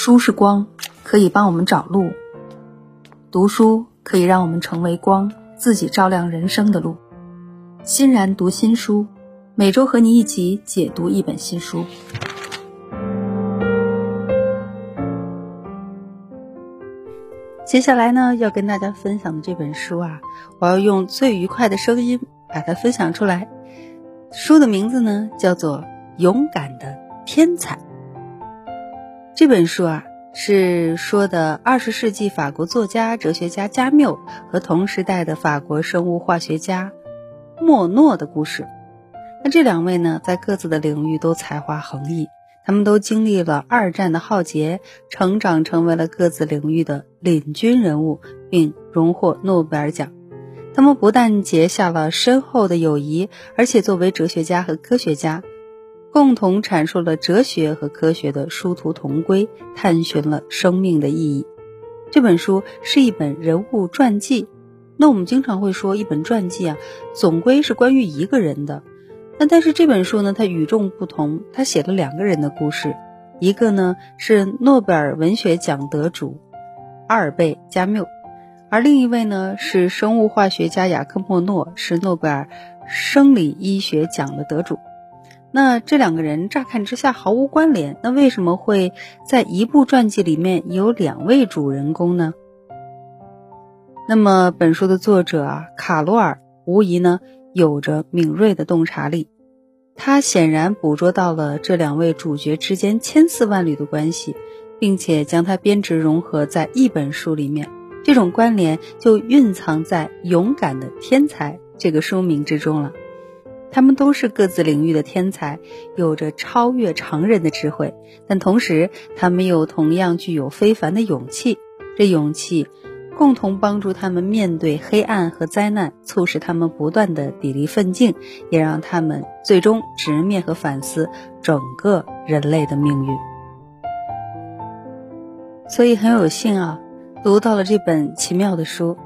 书是光，可以帮我们找路；读书可以让我们成为光，自己照亮人生的路。欣然读新书，每周和你一起解读一本新书。接下来呢，要跟大家分享的这本书啊，我要用最愉快的声音把它分享出来。书的名字呢，叫做《勇敢的天才》。这本书啊，是说的二十世纪法国作家、哲学家加缪和同时代的法国生物化学家莫诺的故事。那这两位呢，在各自的领域都才华横溢，他们都经历了二战的浩劫，成长成为了各自领域的领军人物，并荣获诺贝尔奖。他们不但结下了深厚的友谊，而且作为哲学家和科学家，共同阐述了哲学和科学的殊途同归，探寻了生命的意义。这本书是一本人物传记。那我们经常会说，一本传记啊，总归是关于一个人的。那但是这本书呢，它与众不同，它写了两个人的故事。一个呢是诺贝尔文学奖得主阿尔贝·加缪。而另一位呢是生物化学家雅克·莫诺，是诺贝尔生理医学奖的得主。那这两个人乍看之下毫无关联，那为什么会在一部传记里面有两位主人公呢？那么本书的作者啊，卡罗尔无疑呢有着敏锐的洞察力，他显然捕捉到了这两位主角之间千丝万缕的关系，并且将它编织融合在一本书里面。这种关联就蕴藏在《勇敢的天才》这个书名之中了。他们都是各自领域的天才，有着超越常人的智慧，但同时他们又同样具有非凡的勇气。这勇气共同帮助他们面对黑暗和灾难，促使他们不断的砥砺奋进，也让他们最终直面和反思整个人类的命运。所以很有幸啊。读到了这本奇妙的书，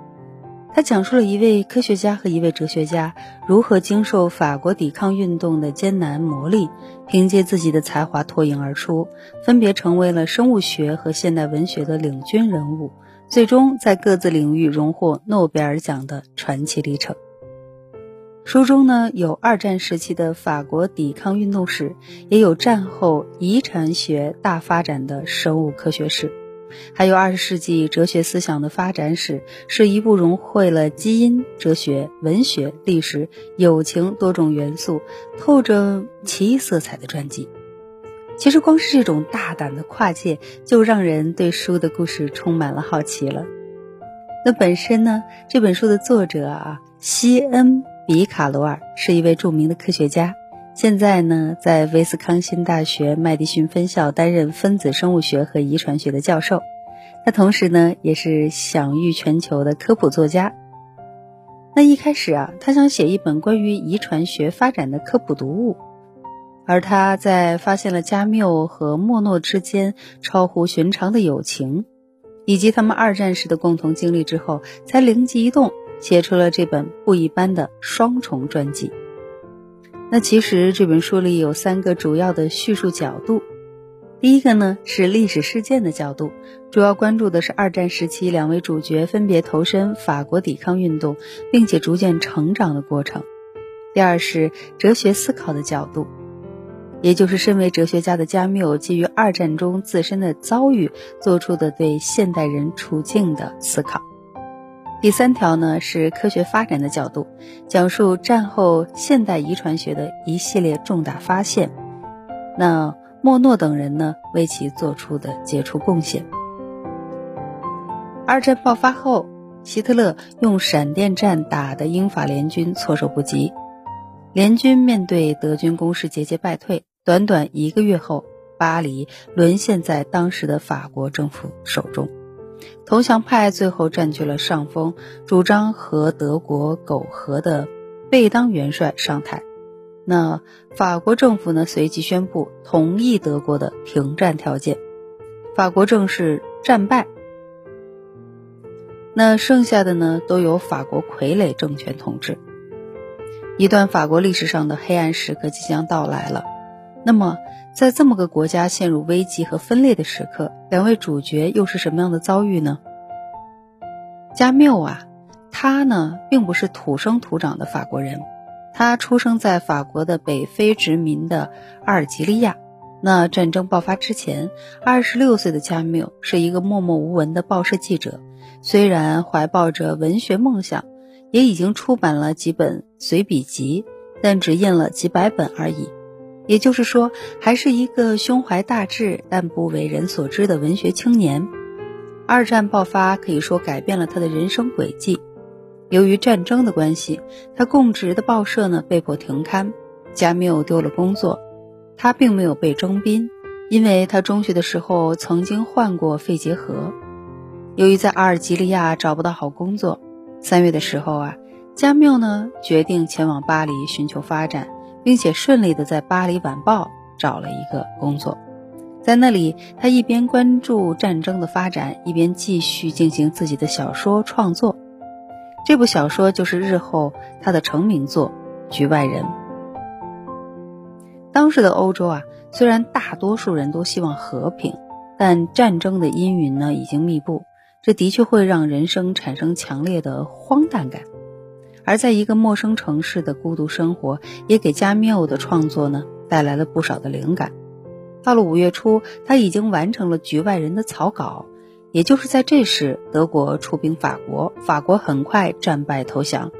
他讲述了一位科学家和一位哲学家如何经受法国抵抗运动的艰难磨砺，凭借自己的才华脱颖而出，分别成为了生物学和现代文学的领军人物，最终在各自领域荣获诺贝尔奖的传奇历程。书中呢有二战时期的法国抵抗运动史，也有战后遗传学大发展的生物科学史。还有二十世纪哲学思想的发展史，是一部融汇了基因、哲学、文学、历史、友情多种元素，透着奇异色彩的传记。其实，光是这种大胆的跨界，就让人对书的故事充满了好奇了。那本身呢，这本书的作者啊，西恩·比卡罗尔是一位著名的科学家。现在呢，在威斯康星大学麦迪逊分校担任分子生物学和遗传学的教授。他同时呢，也是享誉全球的科普作家。那一开始啊，他想写一本关于遗传学发展的科普读物。而他在发现了加缪和莫诺之间超乎寻常的友情，以及他们二战时的共同经历之后，才灵机一动，写出了这本不一般的双重传记。那其实这本书里有三个主要的叙述角度，第一个呢是历史事件的角度，主要关注的是二战时期两位主角分别投身法国抵抗运动，并且逐渐成长的过程；第二是哲学思考的角度，也就是身为哲学家的加缪基于二战中自身的遭遇做出的对现代人处境的思考。第三条呢是科学发展的角度，讲述战后现代遗传学的一系列重大发现，那莫诺等人呢为其做出的杰出贡献。二战爆发后，希特勒用闪电战打得英法联军措手不及，联军面对德军攻势节节败退，短短一个月后，巴黎沦陷在当时的法国政府手中。投降派最后占据了上风，主张和德国苟合的贝当元帅上台。那法国政府呢，随即宣布同意德国的停战条件，法国正式战败。那剩下的呢，都由法国傀儡政权统治。一段法国历史上的黑暗时刻即将到来了。那么，在这么个国家陷入危机和分裂的时刻，两位主角又是什么样的遭遇呢？加缪啊，他呢并不是土生土长的法国人，他出生在法国的北非殖民的阿尔及利亚。那战争爆发之前，二十六岁的加缪是一个默默无闻的报社记者，虽然怀抱着文学梦想，也已经出版了几本随笔集，但只印了几百本而已。也就是说，还是一个胸怀大志但不为人所知的文学青年。二战爆发可以说改变了他的人生轨迹。由于战争的关系，他供职的报社呢被迫停刊，加缪丢了工作。他并没有被征兵，因为他中学的时候曾经患过肺结核。由于在阿尔及利亚找不到好工作，三月的时候啊，加缪呢决定前往巴黎寻求发展。并且顺利的在《巴黎晚报》找了一个工作，在那里，他一边关注战争的发展，一边继续进行自己的小说创作。这部小说就是日后他的成名作《局外人》。当时的欧洲啊，虽然大多数人都希望和平，但战争的阴云呢已经密布，这的确会让人生产生强烈的荒诞感。而在一个陌生城市的孤独生活，也给加缪的创作呢带来了不少的灵感。到了五月初，他已经完成了《局外人》的草稿。也就是在这时，德国出兵法国，法国很快战败投降。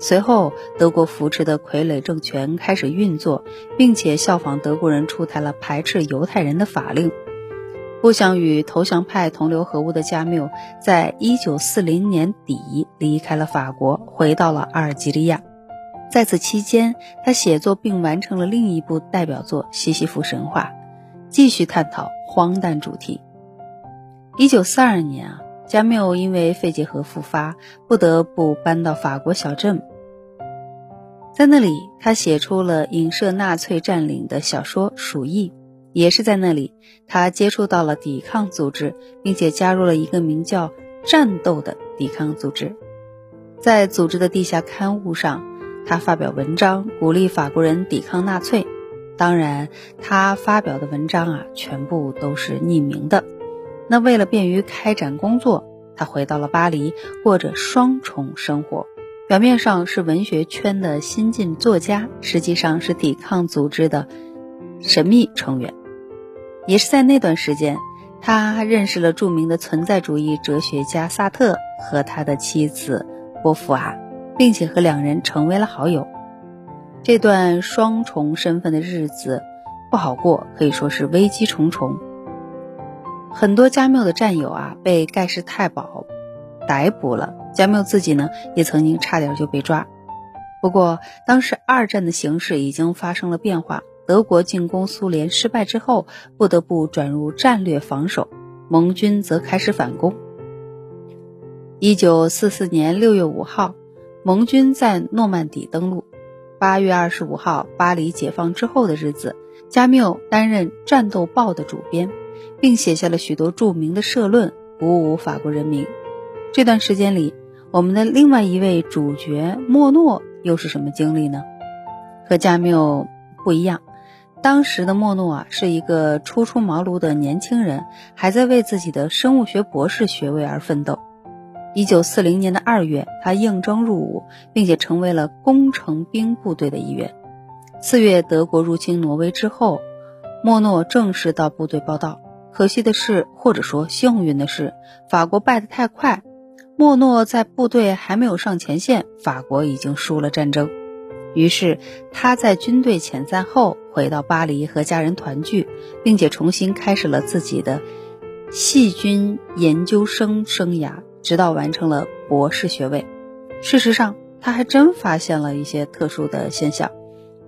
随后，德国扶持的傀儡政权开始运作，并且效仿德国人出台了排斥犹太人的法令。不想与投降派同流合污的加缪，在一九四零年底离开了法国，回到了阿尔及利亚。在此期间，他写作并完成了另一部代表作《西西弗神话》，继续探讨荒诞主题。一九四二年啊，加缪因为肺结核复发，不得不搬到法国小镇，在那里，他写出了影射纳粹占领的小说《鼠疫》。也是在那里，他接触到了抵抗组织，并且加入了一个名叫“战斗”的抵抗组织。在组织的地下刊物上，他发表文章，鼓励法国人抵抗纳粹。当然，他发表的文章啊，全部都是匿名的。那为了便于开展工作，他回到了巴黎，过着双重生活：表面上是文学圈的新晋作家，实际上是抵抗组织的神秘成员。也是在那段时间，他认识了著名的存在主义哲学家萨特和他的妻子波伏娃，并且和两人成为了好友。这段双重身份的日子不好过，可以说是危机重重。很多加缪的战友啊被盖世太保逮捕了，加缪自己呢也曾经差点就被抓。不过当时二战的形势已经发生了变化。德国进攻苏联失败之后，不得不转入战略防守，盟军则开始反攻。一九四四年六月五号，盟军在诺曼底登陆。八月二十五号，巴黎解放之后的日子，加缪担任《战斗报》的主编，并写下了许多著名的社论，鼓舞法国人民。这段时间里，我们的另外一位主角莫诺又是什么经历呢？和加缪不一样。当时的莫诺啊，是一个初出茅庐的年轻人，还在为自己的生物学博士学位而奋斗。一九四零年的二月，他应征入伍，并且成为了工程兵部队的一员。四月，德国入侵挪威之后，莫诺正式到部队报道。可惜的是，或者说幸运的是，法国败得太快，莫诺在部队还没有上前线，法国已经输了战争。于是，他在军队遣散后回到巴黎和家人团聚，并且重新开始了自己的细菌研究生生涯，直到完成了博士学位。事实上，他还真发现了一些特殊的现象。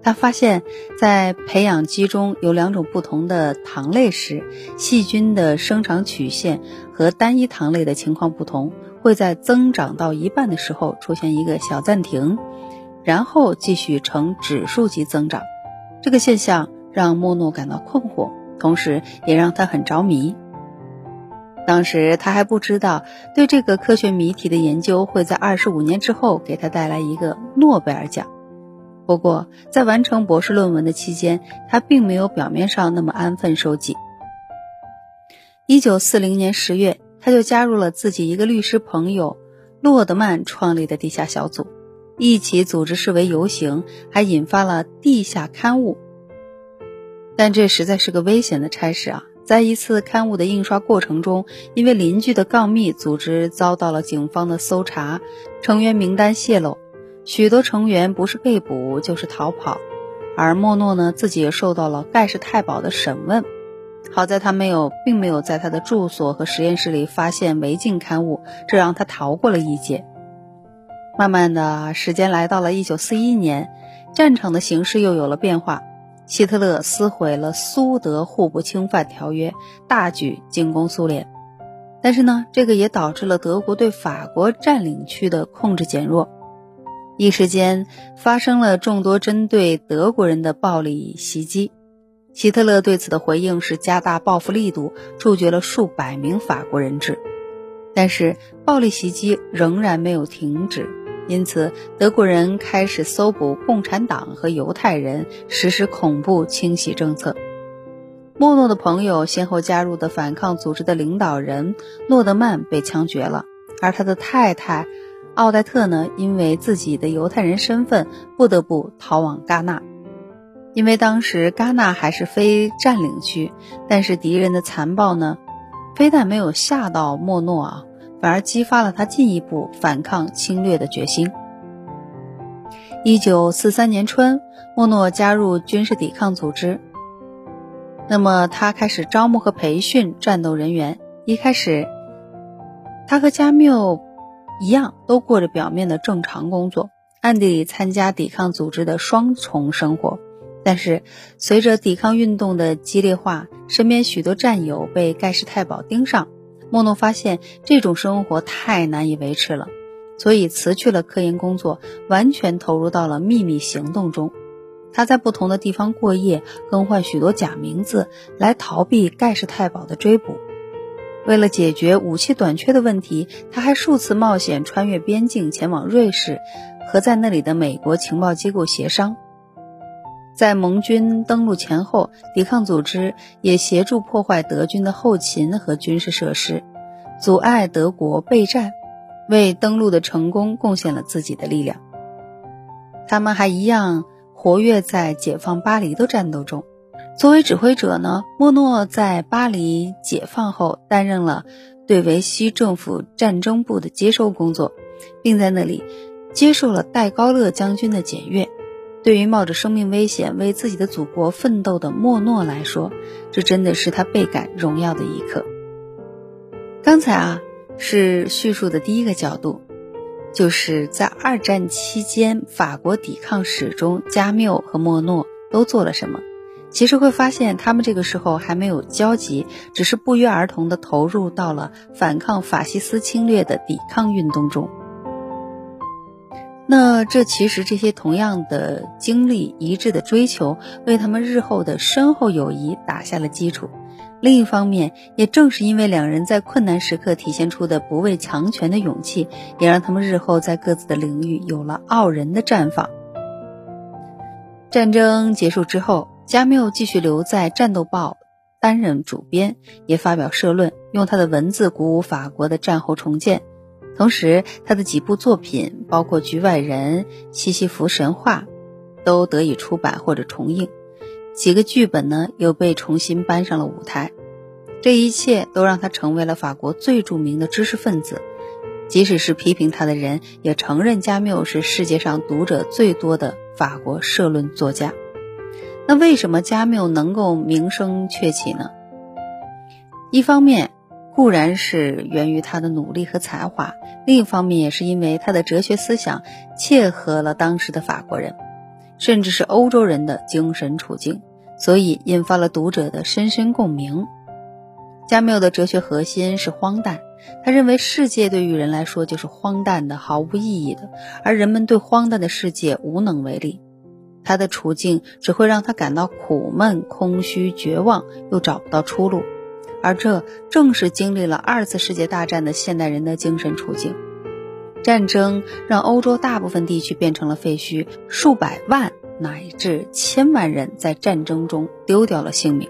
他发现，在培养基中有两种不同的糖类时，细菌的生长曲线和单一糖类的情况不同，会在增长到一半的时候出现一个小暂停。然后继续呈指数级增长，这个现象让莫诺感到困惑，同时也让他很着迷。当时他还不知道，对这个科学谜题的研究会在二十五年之后给他带来一个诺贝尔奖。不过，在完成博士论文的期间，他并没有表面上那么安分守己。一九四零年十月，他就加入了自己一个律师朋友洛德曼创立的地下小组，一起组织示威游行，还引发了地下刊物。但这实在是个危险的差事啊！在一次刊物的印刷过程中，因为邻居的告密，组织遭到了警方的搜查，成员名单泄露。许多成员不是被捕就是逃跑，而莫诺呢自己也受到了盖世太保的审问。好在他没有，并没有在他的住所和实验室里发现违禁刊物，这让他逃过了一劫。慢慢的时间来到了一九四一年，战场的形势又有了变化。希特勒撕毁了苏德互不侵犯条约，大举进攻苏联。但是呢，这个也导致了德国对法国占领区的控制减弱。一时间发生了众多针对德国人的暴力袭击，希特勒对此的回应是加大报复力度，处决了数百名法国人质。但是暴力袭击仍然没有停止，因此德国人开始搜捕共产党和犹太人，实施恐怖清洗政策。莫诺的朋友先后加入的反抗组织的领导人诺德曼被枪决了，而他的太太。奥黛特呢，因为自己的犹太人身份，不得不逃往戛纳。因为当时戛纳还是非占领区，但是敌人的残暴呢，非但没有吓到莫诺啊，反而激发了他进一步反抗侵略的决心。一九四三年春，莫诺加入军事抵抗组织。那么他开始招募和培训战斗人员。一开始，他和加缪。一样都过着表面的正常工作，暗地里参加抵抗组织的双重生活。但是，随着抵抗运动的激烈化，身边许多战友被盖世太保盯上，莫诺发现这种生活太难以维持了，所以辞去了科研工作，完全投入到了秘密行动中。他在不同的地方过夜，更换许多假名字，来逃避盖世太保的追捕。为了解决武器短缺的问题，他还数次冒险穿越边境前往瑞士，和在那里的美国情报机构协商。在盟军登陆前后，抵抗组织也协助破坏德军的后勤和军事设施，阻碍德国备战，为登陆的成功贡献了自己的力量。他们还一样活跃在解放巴黎的战斗中。作为指挥者呢，莫诺在巴黎解放后担任了对维希政府战争部的接收工作，并在那里接受了戴高乐将军的检阅。对于冒着生命危险为自己的祖国奋斗的莫诺来说，这真的是他倍感荣耀的一刻。刚才啊是叙述的第一个角度，就是在二战期间法国抵抗史中，加缪和莫诺都做了什么。其实会发现，他们这个时候还没有交集，只是不约而同地投入到了反抗法西斯侵略的抵抗运动中。那这其实这些同样的经历、一致的追求，为他们日后的深厚友谊打下了基础。另一方面，也正是因为两人在困难时刻体现出的不畏强权的勇气，也让他们日后在各自的领域有了傲人的绽放。战争结束之后。加缪继续留在《战斗报》担任主编，也发表社论，用他的文字鼓舞法国的战后重建。同时，他的几部作品，包括《局外人》《西西弗神话》，都得以出版或者重映。几个剧本呢，又被重新搬上了舞台。这一切都让他成为了法国最著名的知识分子。即使是批评他的人，也承认加缪是世界上读者最多的法国社论作家。那为什么加缪能够名声鹊起呢？一方面固然是源于他的努力和才华，另一方面也是因为他的哲学思想切合了当时的法国人，甚至是欧洲人的精神处境，所以引发了读者的深深共鸣。加缪的哲学核心是荒诞，他认为世界对于人来说就是荒诞的、毫无意义的，而人们对荒诞的世界无能为力。他的处境只会让他感到苦闷、空虚、绝望，又找不到出路，而这正是经历了二次世界大战的现代人的精神处境。战争让欧洲大部分地区变成了废墟，数百万乃至千万人在战争中丢掉了性命。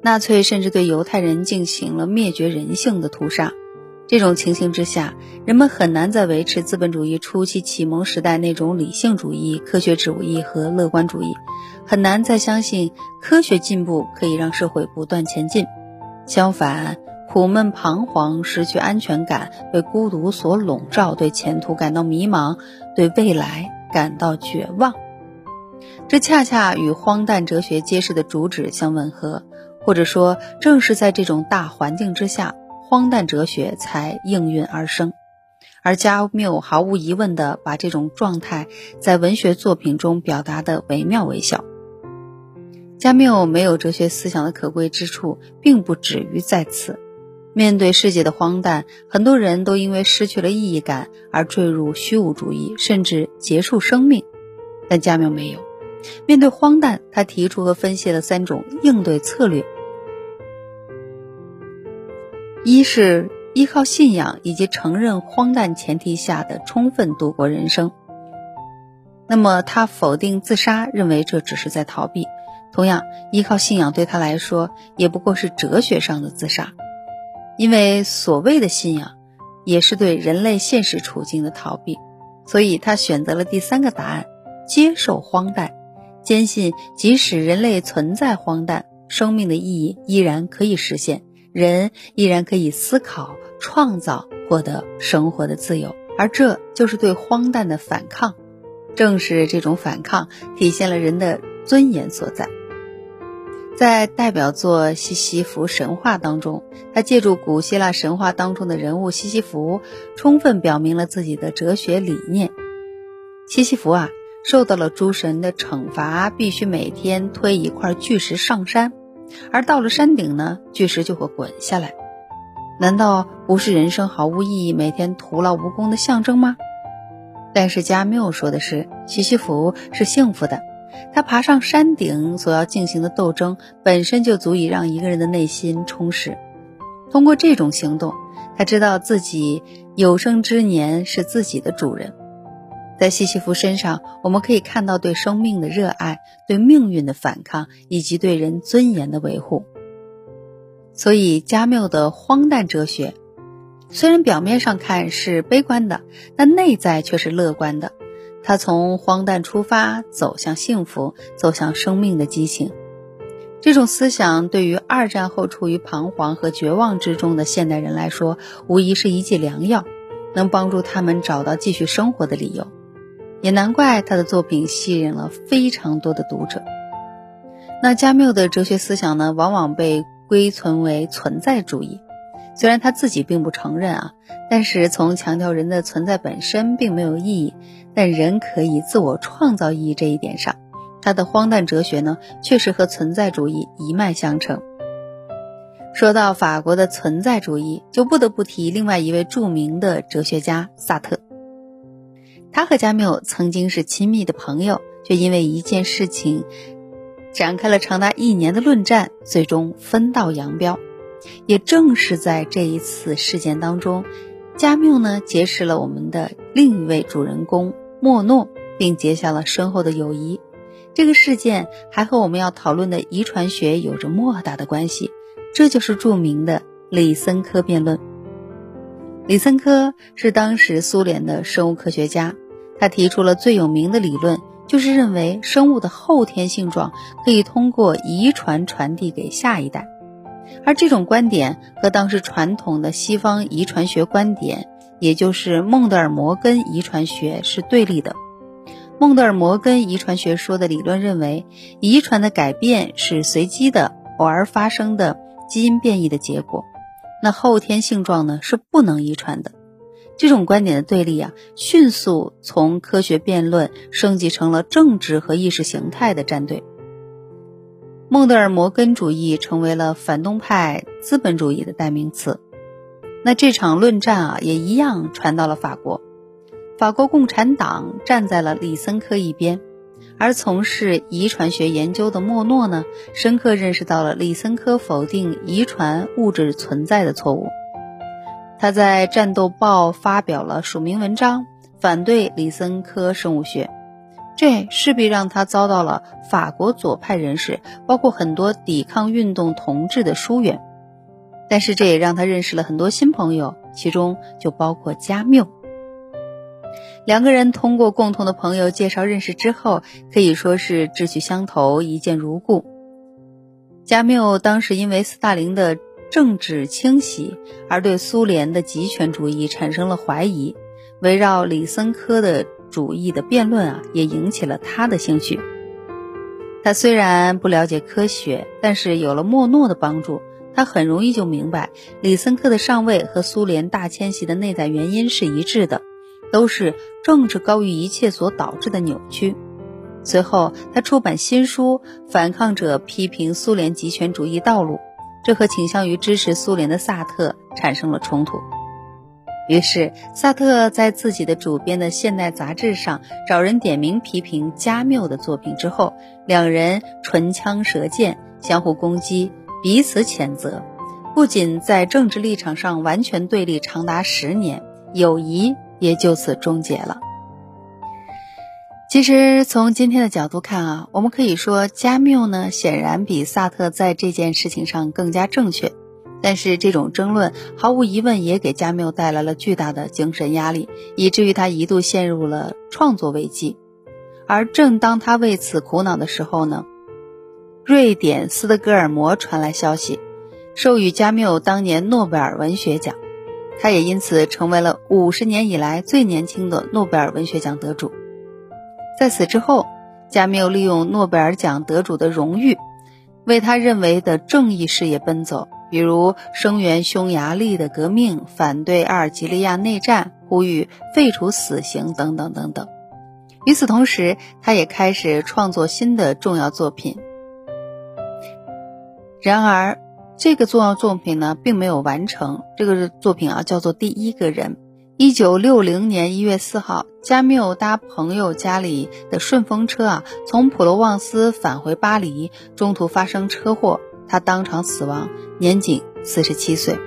纳粹甚至对犹太人进行了灭绝人性的屠杀。这种情形之下，人们很难再维持资本主义初期启蒙时代那种理性主义、科学主义和乐观主义，很难再相信科学进步可以让社会不断前进。相反，苦闷彷徨、失去安全感、被孤独所笼罩、对前途感到迷茫、对未来感到绝望，这恰恰与荒诞哲学揭示的主旨相吻合，或者说，正是在这种大环境之下。荒诞哲学才应运而生，而加缪毫无疑问地把这种状态在文学作品中表达得惟妙惟肖。加缪没有哲学思想的可贵之处，并不止于在此。面对世界的荒诞，很多人都因为失去了意义感而坠入虚无主义，甚至结束生命。但加缪没有。面对荒诞，他提出和分析了三种应对策略。一是依靠信仰以及承认荒诞前提下的充分度过人生。那么他否定自杀，认为这只是在逃避。同样，依靠信仰对他来说也不过是哲学上的自杀，因为所谓的信仰也是对人类现实处境的逃避。所以他选择了第三个答案：接受荒诞，坚信即使人类存在荒诞，生命的意义依然可以实现。人依然可以思考、创造、获得生活的自由，而这就是对荒诞的反抗。正是这种反抗，体现了人的尊严所在。在代表作《西西弗神话》当中，他借助古希腊神话当中的人物西西弗，充分表明了自己的哲学理念。西西弗啊，受到了诸神的惩罚，必须每天推一块巨石上山。而到了山顶呢，巨石就会滚下来。难道不是人生毫无意义、每天徒劳无功的象征吗？但是加缪说的是，西西弗是幸福的。他爬上山顶所要进行的斗争，本身就足以让一个人的内心充实。通过这种行动，他知道自己有生之年是自己的主人。在西西弗身上，我们可以看到对生命的热爱、对命运的反抗，以及对人尊严的维护。所以，加缪的荒诞哲学，虽然表面上看是悲观的，但内在却是乐观的。他从荒诞出发，走向幸福，走向生命的激情。这种思想对于二战后处于彷徨和绝望之中的现代人来说，无疑是一剂良药，能帮助他们找到继续生活的理由。也难怪他的作品吸引了非常多的读者。那加缪的哲学思想呢，往往被归存为存在主义，虽然他自己并不承认啊，但是从强调人的存在本身并没有意义，但人可以自我创造意义这一点上，他的荒诞哲学呢，确实和存在主义一脉相承。说到法国的存在主义，就不得不提另外一位著名的哲学家萨特。他和加缪曾经是亲密的朋友，却因为一件事情展开了长达一年的论战，最终分道扬镳。也正是在这一次事件当中，加缪呢结识了我们的另一位主人公莫诺，并结下了深厚的友谊。这个事件还和我们要讨论的遗传学有着莫大的关系，这就是著名的李森科辩论。李森科是当时苏联的生物科学家。他提出了最有名的理论，就是认为生物的后天性状可以通过遗传传递给下一代，而这种观点和当时传统的西方遗传学观点，也就是孟德尔摩根遗传学是对立的。孟德尔摩根遗传学说的理论认为，遗传的改变是随机的、偶尔发生的基因变异的结果，那后天性状呢是不能遗传的。这种观点的对立啊，迅速从科学辩论升级成了政治和意识形态的战队。孟德尔摩根主义成为了反动派资本主义的代名词。那这场论战啊，也一样传到了法国。法国共产党站在了李森科一边，而从事遗传学研究的莫诺呢，深刻认识到了李森科否定遗传物质存在的错误。他在《战斗报》发表了署名文章，反对李森科生物学。这势必让他遭到了法国左派人士，包括很多抵抗运动同志的疏远。但是这也让他认识了很多新朋友，其中就包括加缪。两个人通过共同的朋友介绍认识之后，可以说是志趣相投，一见如故。加缪当时因为斯大林的政治清洗而对苏联的极权主义产生了怀疑，围绕李森科的主义的辩论啊，也引起了他的兴趣。他虽然不了解科学，但是有了莫诺的帮助，他很容易就明白李森科的上位和苏联大迁徙的内在原因是一致的。都是政治高于一切所导致的扭曲。随后，他出版新书《反抗者批评苏联极权主义道路》，这和倾向于支持苏联的萨特产生了冲突。于是，萨特在自己的主编的《现代》杂志上找人点名批评加缪的作品之后，两人唇枪舌剑，相互攻击，彼此谴责，不仅在政治立场上完全对立长达十年，友谊。也就此终结了。其实从今天的角度看啊，我们可以说加缪呢显然比萨特在这件事情上更加正确。但是这种争论毫无疑问也给加缪带来了巨大的精神压力，以至于他一度陷入了创作危机。而正当他为此苦恼的时候呢，瑞典斯德哥尔摩传来消息，授予加缪当年诺贝尔文学奖。他也因此成为了五十年以来最年轻的诺贝尔文学奖得主。在此之后，加缪利用诺贝尔奖得主的荣誉，为他认为的正义事业奔走，比如声援匈牙利的革命、反对阿尔及利亚内战、呼吁废除死刑等等等等。与此同时，他也开始创作新的重要作品。然而，这个重要作品呢，并没有完成。这个作品啊，叫做《第一个人》。一九六零年一月四号，加缪搭朋友家里的顺风车啊，从普罗旺斯返回巴黎，中途发生车祸，他当场死亡，年仅四十七岁。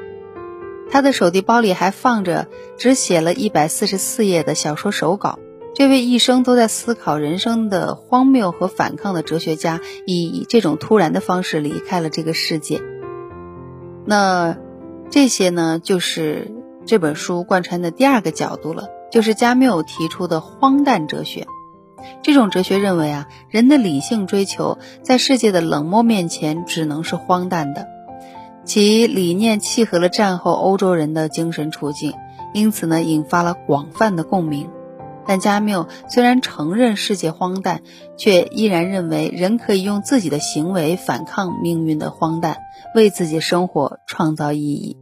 他的手提包里还放着只写了一百四十四页的小说手稿。这位一生都在思考人生的荒谬和反抗的哲学家，以这种突然的方式离开了这个世界。那这些呢，就是这本书贯穿的第二个角度了，就是加缪提出的荒诞哲学。这种哲学认为啊，人的理性追求在世界的冷漠面前只能是荒诞的。其理念契合了战后欧洲人的精神处境，因此呢，引发了广泛的共鸣。但加缪虽然承认世界荒诞，却依然认为人可以用自己的行为反抗命运的荒诞，为自己生活创造意义。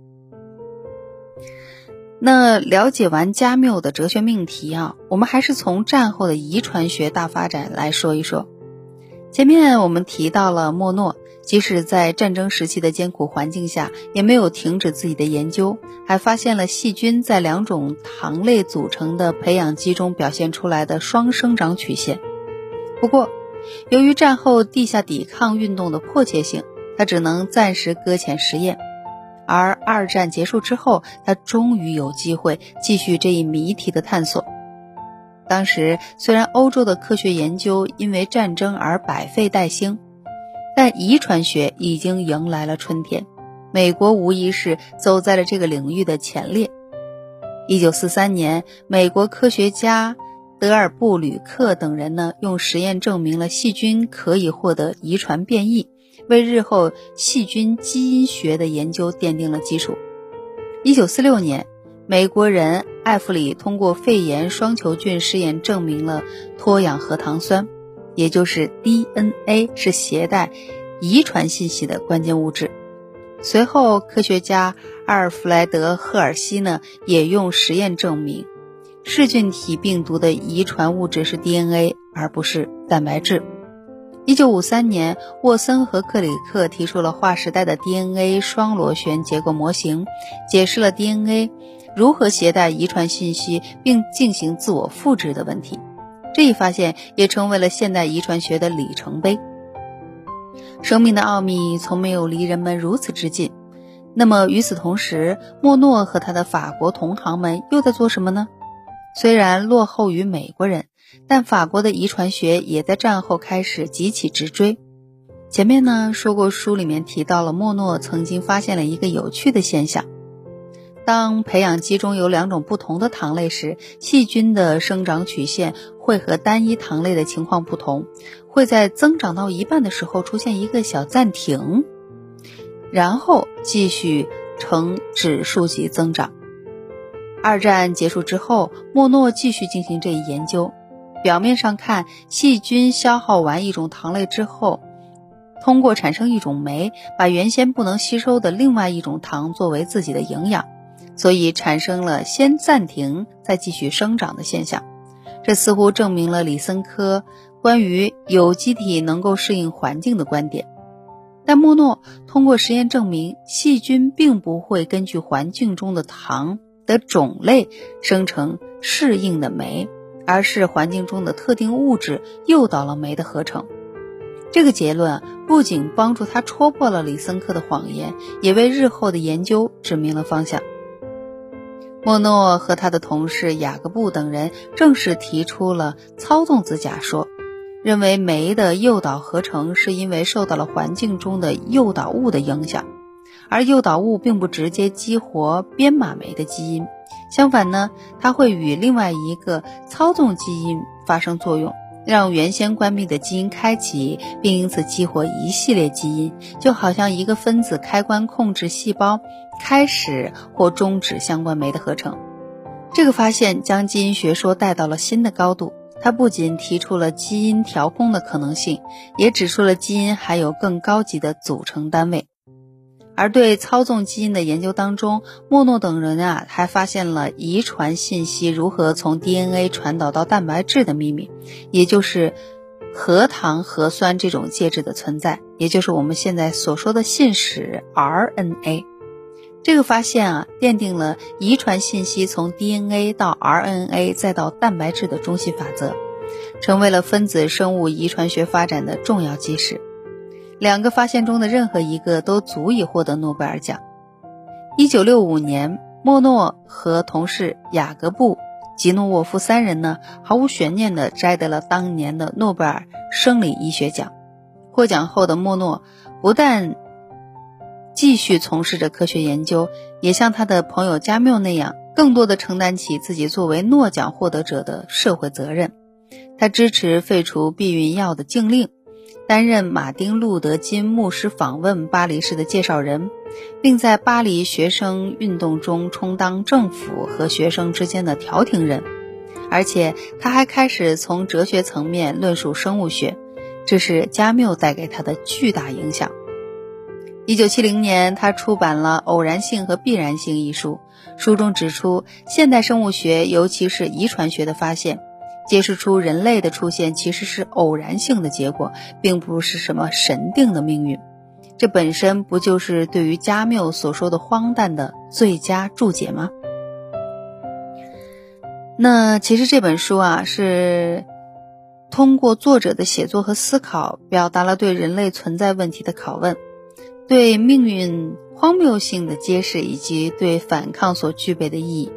那了解完加缪的哲学命题啊，我们还是从战后的遗传学大发展来说一说。前面我们提到了莫诺。即使在战争时期的艰苦环境下，也没有停止自己的研究，还发现了细菌在两种糖类组成的培养基中表现出来的双生长曲线。不过，由于战后地下抵抗运动的迫切性，他只能暂时搁浅实验。而二战结束之后，他终于有机会继续这一谜题的探索。当时，虽然欧洲的科学研究因为战争而百废待兴。但遗传学已经迎来了春天，美国无疑是走在了这个领域的前列。一九四三年，美国科学家德尔布吕克等人呢，用实验证明了细菌可以获得遗传变异，为日后细菌基因学的研究奠定了基础。一九四六年，美国人艾弗里通过肺炎双球菌试验证明了脱氧核糖酸。也就是 DNA 是携带遗传信息的关键物质。随后，科学家阿尔弗莱德·赫尔希呢，也用实验证明，噬菌体病毒的遗传物质是 DNA，而不是蛋白质。一九五三年，沃森和克里克提出了划时代的 DNA 双螺旋结构模型，解释了 DNA 如何携带遗传信息并进行自我复制的问题。这一发现也成为了现代遗传学的里程碑。生命的奥秘从没有离人们如此之近。那么与此同时，莫诺和他的法国同行们又在做什么呢？虽然落后于美国人，但法国的遗传学也在战后开始急起直追。前面呢说过，书里面提到了莫诺曾经发现了一个有趣的现象：当培养基中有两种不同的糖类时，细菌的生长曲线会和单一糖类的情况不同，会在增长到一半的时候出现一个小暂停，然后继续呈指数级增长。二战结束之后，莫诺继续进行这一研究。表面上看，细菌消耗完一种糖类之后，通过产生一种酶，把原先不能吸收的另外一种糖作为自己的营养，所以产生了先暂停再继续生长的现象。这似乎证明了李森科关于有机体能够适应环境的观点。但莫诺通过实验证明，细菌并不会根据环境中的糖。的种类生成适应的酶，而是环境中的特定物质诱导了酶的合成。这个结论不仅帮助他戳破了李森科的谎言，也为日后的研究指明了方向。莫诺和他的同事雅各布等人正式提出了操纵子假说，认为酶的诱导合成是因为受到了环境中的诱导物的影响。而诱导物并不直接激活编码酶的基因，相反呢，它会与另外一个操纵基因发生作用，让原先关闭的基因开启，并因此激活一系列基因，就好像一个分子开关控制细胞开始或终止相关酶的合成。这个发现将基因学说带到了新的高度，它不仅提出了基因调控的可能性，也指出了基因还有更高级的组成单位。而对操纵基因的研究当中，莫诺等人啊还发现了遗传信息如何从 DNA 传导到蛋白质的秘密，也就是核糖核酸这种介质的存在，也就是我们现在所说的信使 RNA。这个发现啊，奠定了遗传信息从 DNA 到 RNA 再到蛋白质的中心法则，成为了分子生物遗传学发展的重要基石。两个发现中的任何一个都足以获得诺贝尔奖。一九六五年，莫诺和同事雅各布·吉诺沃夫三人呢，毫无悬念地摘得了当年的诺贝尔生理医学奖。获奖后的莫诺不但继续从事着科学研究，也像他的朋友加缪那样，更多地承担起自己作为诺奖获得者的社会责任。他支持废除避孕药的禁令。担任马丁·路德·金牧师访问巴黎市的介绍人，并在巴黎学生运动中充当政府和学生之间的调停人，而且他还开始从哲学层面论述生物学，这是加缪带给他的巨大影响。一九七零年，他出版了《偶然性和必然性》一书，书中指出现代生物学，尤其是遗传学的发现。揭示出人类的出现其实是偶然性的结果，并不是什么神定的命运。这本身不就是对于加缪所说的荒诞的最佳注解吗？那其实这本书啊，是通过作者的写作和思考，表达了对人类存在问题的拷问，对命运荒谬性的揭示，以及对反抗所具备的意义。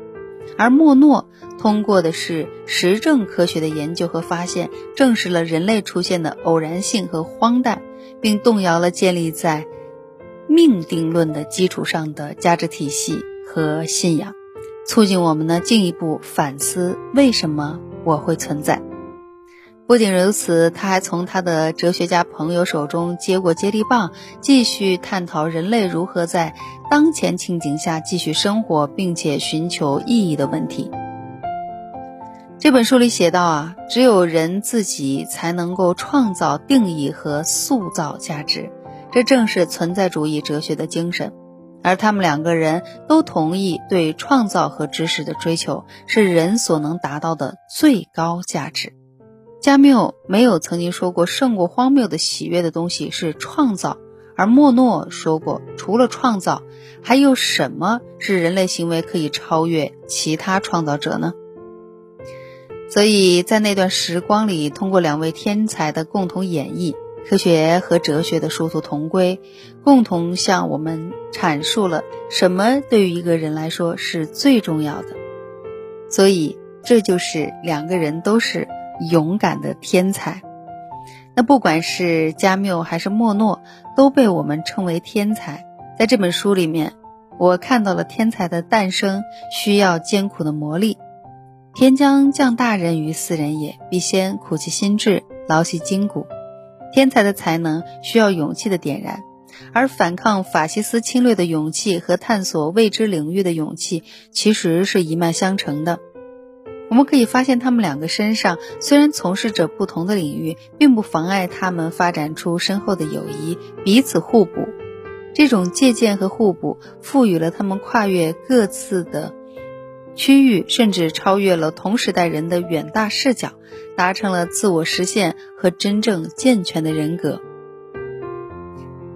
而莫诺通过的是实证科学的研究和发现，证实了人类出现的偶然性和荒诞，并动摇了建立在命定论的基础上的价值体系和信仰，促进我们呢进一步反思为什么我会存在。不仅如此，他还从他的哲学家朋友手中接过接力棒，继续探讨人类如何在当前情景下继续生活，并且寻求意义的问题。这本书里写到啊，只有人自己才能够创造、定义和塑造价值，这正是存在主义哲学的精神。而他们两个人都同意，对创造和知识的追求是人所能达到的最高价值。加缪没有曾经说过胜过荒谬的喜悦的东西是创造，而莫诺说过，除了创造，还有什么是人类行为可以超越其他创造者呢？所以在那段时光里，通过两位天才的共同演绎，科学和哲学的殊途同归，共同向我们阐述了什么对于一个人来说是最重要的。所以。这就是两个人都是勇敢的天才。那不管是加缪还是莫诺，都被我们称为天才。在这本书里面，我看到了天才的诞生需要艰苦的磨砺。天将降大任于斯人也，必先苦其心志，劳其筋骨。天才的才能需要勇气的点燃，而反抗法西斯侵略的勇气和探索未知领域的勇气，其实是一脉相承的。我们可以发现，他们两个身上虽然从事着不同的领域，并不妨碍他们发展出深厚的友谊，彼此互补。这种借鉴和互补，赋予了他们跨越各自的区域，甚至超越了同时代人的远大视角，达成了自我实现和真正健全的人格。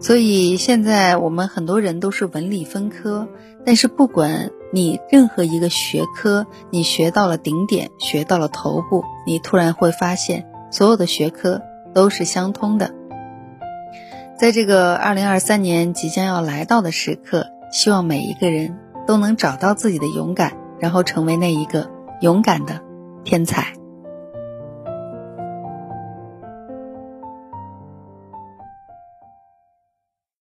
所以，现在我们很多人都是文理分科，但是不管。你任何一个学科，你学到了顶点，学到了头部，你突然会发现，所有的学科都是相通的。在这个二零二三年即将要来到的时刻，希望每一个人都能找到自己的勇敢，然后成为那一个勇敢的天才。